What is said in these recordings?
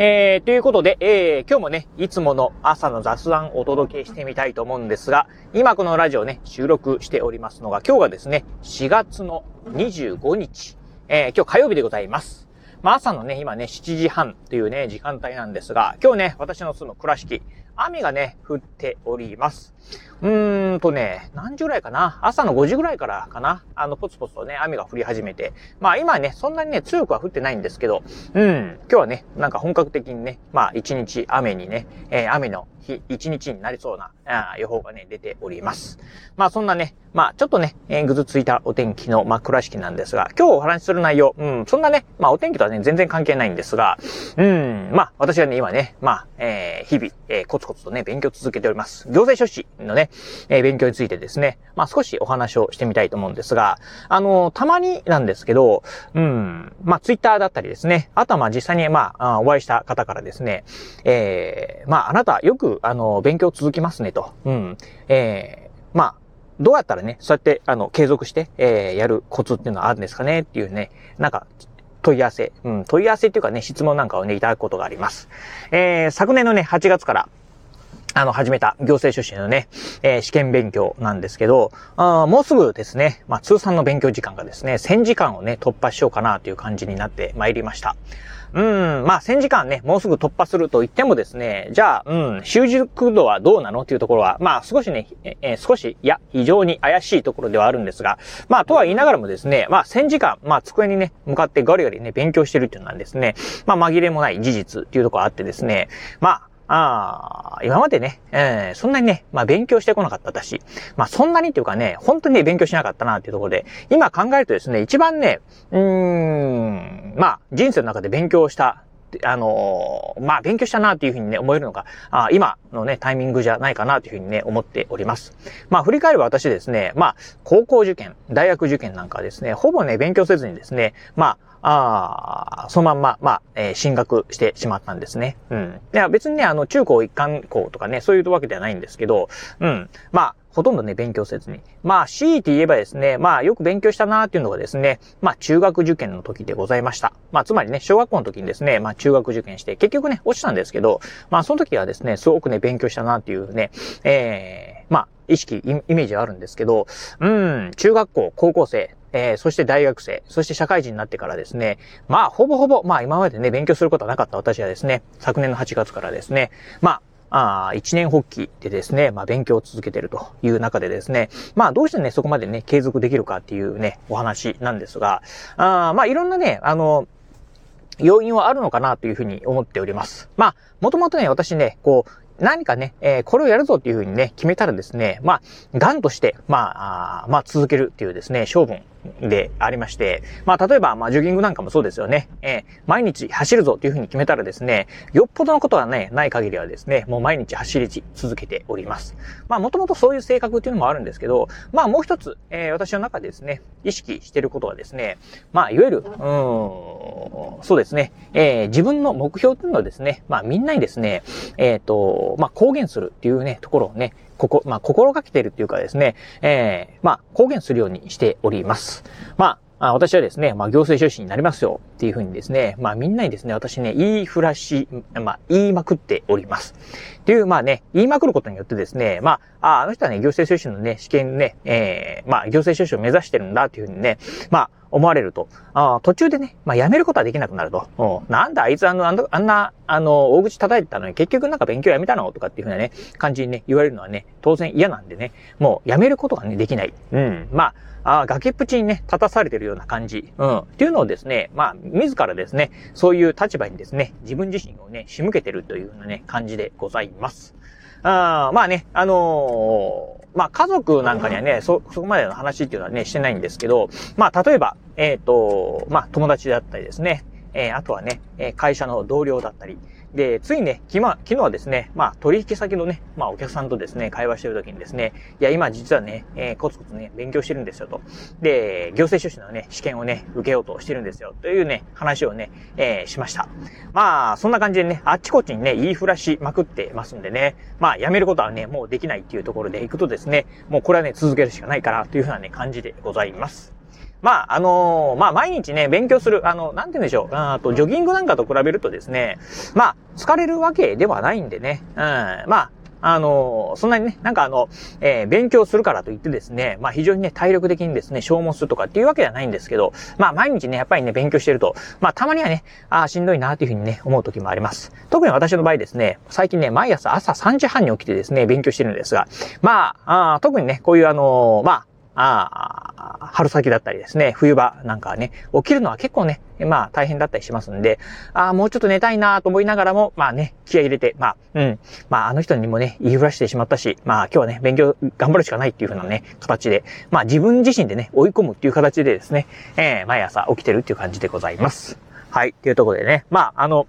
えー、ということで、えー、今日もね、いつもの朝の雑談をお届けしてみたいと思うんですが、今このラジオね、収録しておりますのが、今日がですね、4月の25日、えー、今日火曜日でございます。まあ朝のね、今ね、7時半というね、時間帯なんですが、今日ね、私の住む倉敷、雨がね、降っております。うーんとね、何時ぐらいかな？朝の5時ぐらいからかな？あの、ポツポツとね、雨が降り始めて。まあ今ね、そんなにね、強くは降ってないんですけど、うん、今日はね、なんか本格的にね、まあ一日雨にね、えー、雨の日、一日になりそうなあ予報がね、出ております。まあそんなね、まあちょっとね、え、ぐずついたお天気の真っ暗式なんですが、今日お話しする内容、うん、そんなね、まあお天気とはね、全然関係ないんですが、うん、まあ私はね、今ね、まあ、えー、日々、えー、コツコツとね、勉強続けております。行政書士のね、えー、勉強についてですね、まあ少しお話をしてみたいと思うんですが、あの、たまになんですけど、うん、まあツイッターだったりですね、あとはまあ実際にまあ、お会いした方からですね、えー、まああなたよく、あの、勉強続きますねと、うん、えー、まあ、どうやったらね、そうやって、あの、継続して、えー、やるコツっていうのはあるんですかね？っていうね、なんか、問い合わせ、うん、問い合わせっていうかね、質問なんかをね、いただくことがあります。えー、昨年のね、8月から、あの、始めた行政書士のね、えー、試験勉強なんですけど、あもうすぐですね、まあ、通算の勉強時間がですね、1000時間をね、突破しようかなという感じになってまいりました。うん、まあ、1000時間ね、もうすぐ突破すると言ってもですね、じゃあ、うん、習熟度はどうなのっていうところは、まあ、少しね、えー、少し、いや、非常に怪しいところではあるんですが、まあ、とは言いながらもですね、まあ、1000時間、まあ、机にね、向かってガリガリね、勉強してるっていうのはですね、まあ、紛れもない事実っていうところあってですね、まあ、ああ、今までね、えー、そんなにね、まあ勉強してこなかった私。まあそんなにっていうかね、本当にね、勉強しなかったなっていうところで、今考えるとですね、一番ね、うーん、まあ人生の中で勉強したあのー、まあ、勉強したなっていうふうにね、思えるのが、あ今のね、タイミングじゃないかなというふうにね、思っております。まあ、振り返れば私ですね、まあ、高校受験、大学受験なんかですね、ほぼね、勉強せずにですね、まああ、あ、そのまんま、まあ、えー、進学してしまったんですね。うん。いや、別にね、あの、中高一貫校とかね、そういうわけではないんですけど、うん。まあ、ほとんどね、勉強せずに。まあ、強いて言えばですね、まあ、よく勉強したなーっていうのがですね、まあ、中学受験の時でございました。まあ、つまりね、小学校の時にですね、まあ、中学受験して、結局ね、落ちたんですけど、まあ、その時はですね、すごくね、勉強したなーっていうね、ええー、まあ、意識、イメージはあるんですけど、うん、中学校、高校生、えー、そして大学生、そして社会人になってからですね、まあ、ほぼほぼ、まあ今までね、勉強することはなかった私はですね、昨年の8月からですね、まあ、あ一年発起でですね、まあ勉強を続けているという中でですね、まあどうしてね、そこまでね、継続できるかっていうね、お話なんですが、あまあいろんなね、あの、要因はあるのかなというふうに思っております。まあ、もともとね、私ね、こう、何かね、えー、これをやるぞっていうふうにね、決めたらですね、まあ、ガンとして、まあ、あまあ、続けるっていうですね、勝負でありまして、まあ、例えば、まあ、ジョギングなんかもそうですよね。えー、毎日走るぞっていうふうに決めたらですね、よっぽどのことはね、ない限りはですね、もう毎日走り続けております。まあ、もともとそういう性格っていうのもあるんですけど、まあ、もう一つ、えー、私の中でですね、意識してることはですね、まあ、いわゆる、うん、そうですね、えー、自分の目標っていうのはですね、まあ、みんなにですね、えっ、ー、と、まあ、公言するっていうね、ところをね、ここ、まあ、心がけてるっていうかですね、えー、まあ、公言するようにしております。まあ、私はですね、まあ、行政書士になりますよっていうふうにですね、まあ、みんなにですね、私ね、言いふらし、まあ、言いまくっております。っていう、まあね、言いまくることによってですね、まあ、ああの人はね、行政書士のね、試験ね、えー、まあ、行政書士を目指してるんだっていうふうにね、まあ、思われると、あ途中でね、まあ、辞めることはできなくなると。なんだ、あいつあの、あんな、あの、大口叩いてたのに結局なんか勉強やめたの？とかっていうふうなね、感じにね、言われるのはね、当然嫌なんでね、もう辞めることがね、できない。うん。まあ、あ崖っぷちにね、立たされてるような感じ。うん。っていうのをですね、まあ、自らですね、そういう立場にですね、自分自身をね、仕向けてるというようなね、感じでございます。あまあね、あのーまあ家族なんかにはね、そ、そこまでの話っていうのはね、してないんですけど、まあ例えば、えっ、ー、と、まあ友達だったりですね、えー、あとはね、会社の同僚だったり、で、ついね、昨日昨日はですね、まあ、取引先のね、まあ、お客さんとですね、会話してる時にですね、いや、今実はね、えー、コツコツね、勉強してるんですよと。で、行政書士のね、試験をね、受けようとしてるんですよ。というね、話をね、えー、しました。まあ、そんな感じでね、あっちこっちにね、言いふらしまくってますんでね、まあ、やめることはね、もうできないっていうところで行くとですね、もうこれはね、続けるしかないかなというふうなね、感じでございます。まあ、あのー、まあ、毎日ね、勉強する、あの、なんて言うんでしょう、あと、ジョギングなんかと比べるとですね、まあ、疲れるわけではないんでね、うん、まあ、あの、そんなにね、なんかあの、えー、勉強するからといってですね、まあ非常にね、体力的にですね、消耗するとかっていうわけではないんですけど、まあ毎日ね、やっぱりね、勉強してると、まあたまにはね、ああ、しんどいなっていうふうにね、思う時もあります。特に私の場合ですね、最近ね、毎朝朝3時半に起きてですね、勉強してるんですが、まあ、あ特にね、こういうあの、まあ、ああ、春先だったりですね、冬場なんかね、起きるのは結構ね、まあ大変だったりしますんで、ああ、もうちょっと寝たいなと思いながらも、まあね、気合入れて、まあ、うん、まああの人にもね、言いふらしてしまったし、まあ今日はね、勉強頑張るしかないっていう風なね、形で、まあ自分自身でね、追い込むっていう形でですね、えー、毎朝起きてるっていう感じでございます。はい、というところでね、まああの、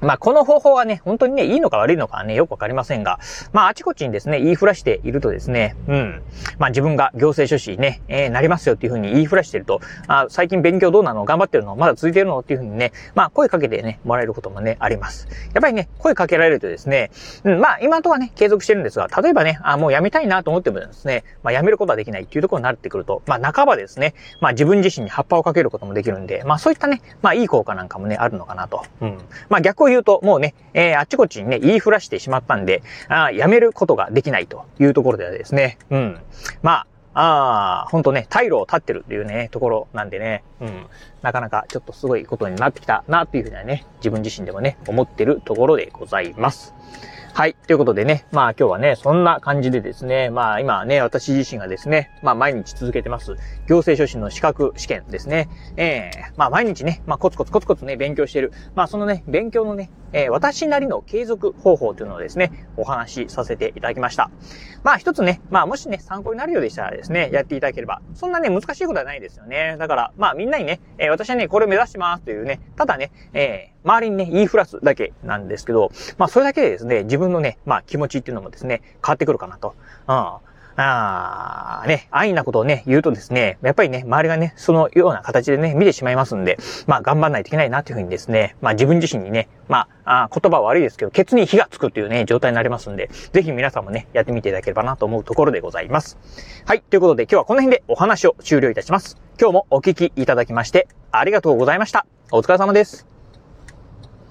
まあ、この方法はね、本当にね、いいのか悪いのかはね、よくわかりませんが、まあ、あちこちにですね、言いふらしているとですね、うん。まあ、自分が行政書士ね、えー、なりますよっていうふうに言いふらしてると、あ最近勉強どうなの？頑張ってるの？まだ続いてるの？っていうふうにね、まあ、声かけてね、もらえることもね、あります。やっぱりね、声かけられるとですね、うん、まあ、今とはね、継続してるんですが、例えばね、あ、もうやめたいなと思ってもですね、まあ、やめることはできないっていうところになってくると、まあ、半ばですね、まあ、自分自身に葉っぱをかけることもできるんで、まあ、そういったね、まあ、いい効果なんかもね、あるのかなと。うん。まあ、逆を言うと、もうね、えー、あっちこっちにね、言いふらしてしまったんで、ああやめることができないというところではですね、うん。まあ、ああ、ほんとね、退路を立ってるっていうね、ところなんでね、うん。なかなかちょっとすごいことになってきたなというふうにはね、自分自身でもね、思ってるところでございます。はい。ということでね、まあ今日はね、そんな感じでですね、まあ今ね、私自身がですね、まあ毎日続けてます、行政書士の資格試験ですね。ええー、まあ毎日ね、まあコツコツコツコツね、勉強してる。まあそのね、勉強のね、えー、私なりの継続方法というのをですね、お話しさせていただきました。まあ一つね、まあもしね、参考になるようでしたらですね、やっていただければ、そんなね、難しいことはないですよね。だから、まあみんなにね、えー、私はね、これを目指してますというね、ただね、えー、周りにね、言いふらすだけなんですけど、まあそれだけでですね、自分のね、まあ気持ちっていうのもですね、変わってくるかなと。うん。ああ、ね、安易なことをね、言うとですね、やっぱりね、周りがね、そのような形でね、見てしまいますんで、まあ、頑張んないといけないなというふうにですね、まあ、自分自身にね、まあ、あ言葉は悪いですけど、ケツに火がつくっていうね、状態になりますんで、ぜひ皆さんもね、やってみていただければなと思うところでございます。はい、ということで今日はこの辺でお話を終了いたします。今日もお聞きいただきまして、ありがとうございました。お疲れ様です。